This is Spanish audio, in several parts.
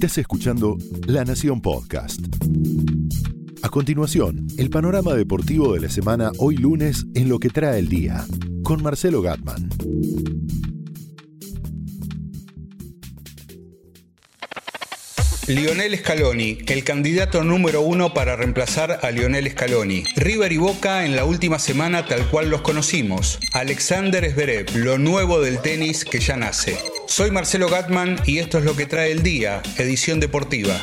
Estás escuchando La Nación Podcast. A continuación, el panorama deportivo de la semana hoy lunes en lo que trae el día, con Marcelo Gatman. Lionel Scaloni, el candidato número uno para reemplazar a Lionel Scaloni. River y Boca en la última semana tal cual los conocimos. Alexander Zverev, lo nuevo del tenis que ya nace. Soy Marcelo Gatman y esto es lo que trae el día, edición deportiva.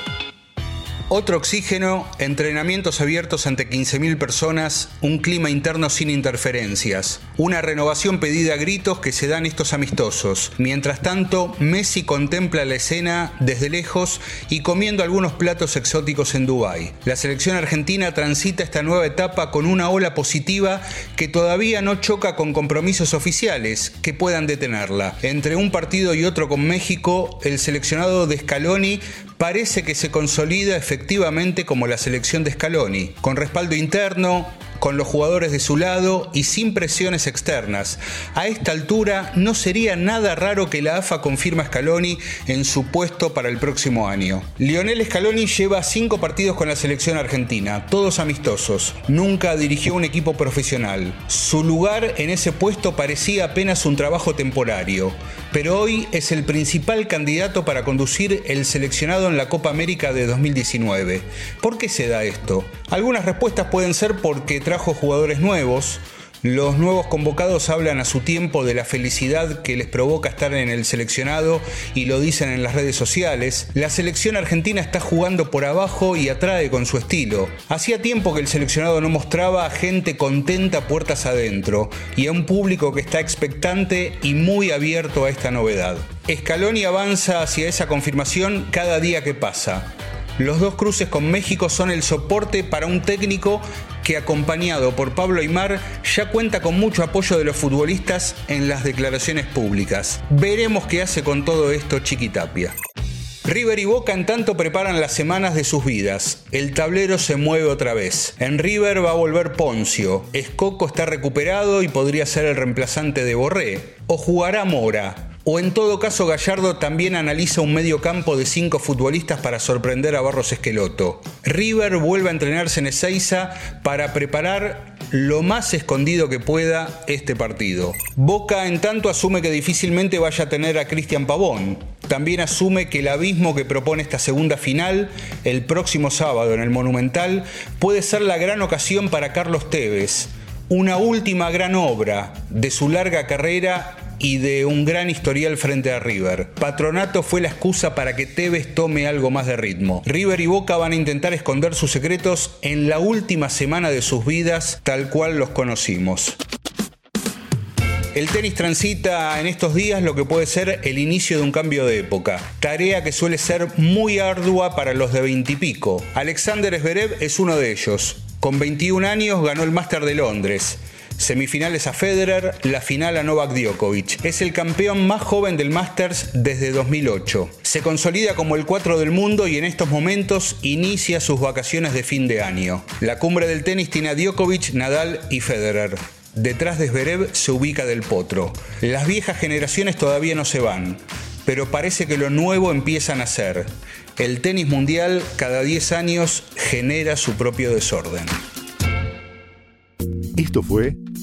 Otro oxígeno, entrenamientos abiertos ante 15.000 personas, un clima interno sin interferencias, una renovación pedida a gritos que se dan estos amistosos. Mientras tanto, Messi contempla la escena desde lejos y comiendo algunos platos exóticos en Dubái. La selección argentina transita esta nueva etapa con una ola positiva que todavía no choca con compromisos oficiales que puedan detenerla. Entre un partido y otro con México, el seleccionado de Scaloni parece que se consolida efectivamente como la selección de Scaloni, con respaldo interno, con los jugadores de su lado y sin presiones externas. A esta altura no sería nada raro que la AFA confirme a Scaloni en su puesto para el próximo año. Lionel Scaloni lleva cinco partidos con la selección argentina, todos amistosos. Nunca dirigió un equipo profesional. Su lugar en ese puesto parecía apenas un trabajo temporario, pero hoy es el principal candidato para conducir el seleccionado en la Copa América de 2019. ¿Por qué se da esto? Algunas respuestas pueden ser porque trajo jugadores nuevos. Los nuevos convocados hablan a su tiempo de la felicidad que les provoca estar en el seleccionado y lo dicen en las redes sociales. La selección argentina está jugando por abajo y atrae con su estilo. Hacía tiempo que el seleccionado no mostraba a gente contenta puertas adentro y a un público que está expectante y muy abierto a esta novedad. Scaloni avanza hacia esa confirmación cada día que pasa. Los dos cruces con México son el soporte para un técnico que acompañado por Pablo Aymar ya cuenta con mucho apoyo de los futbolistas en las declaraciones públicas. Veremos qué hace con todo esto Chiquitapia. River y Boca en tanto preparan las semanas de sus vidas. El tablero se mueve otra vez. En River va a volver Poncio. Escoco está recuperado y podría ser el reemplazante de Borré. O jugará Mora. O en todo caso Gallardo también analiza un medio campo de cinco futbolistas para sorprender a Barros Esqueloto. River vuelve a entrenarse en Ezeiza para preparar lo más escondido que pueda este partido. Boca en tanto asume que difícilmente vaya a tener a Cristian Pavón. También asume que el abismo que propone esta segunda final, el próximo sábado en el Monumental, puede ser la gran ocasión para Carlos Tevez. Una última gran obra de su larga carrera y de un gran historial frente a River. Patronato fue la excusa para que Tevez tome algo más de ritmo. River y Boca van a intentar esconder sus secretos en la última semana de sus vidas, tal cual los conocimos. El tenis transita en estos días lo que puede ser el inicio de un cambio de época, tarea que suele ser muy ardua para los de veintipico. Alexander Zverev es uno de ellos. Con 21 años ganó el Máster de Londres. Semifinales a Federer, la final a Novak Djokovic. Es el campeón más joven del Masters desde 2008. Se consolida como el 4 del mundo y en estos momentos inicia sus vacaciones de fin de año. La cumbre del tenis tiene a Djokovic, Nadal y Federer. Detrás de Zverev se ubica Del Potro. Las viejas generaciones todavía no se van, pero parece que lo nuevo empieza a nacer. El tenis mundial cada 10 años genera su propio desorden. Esto fue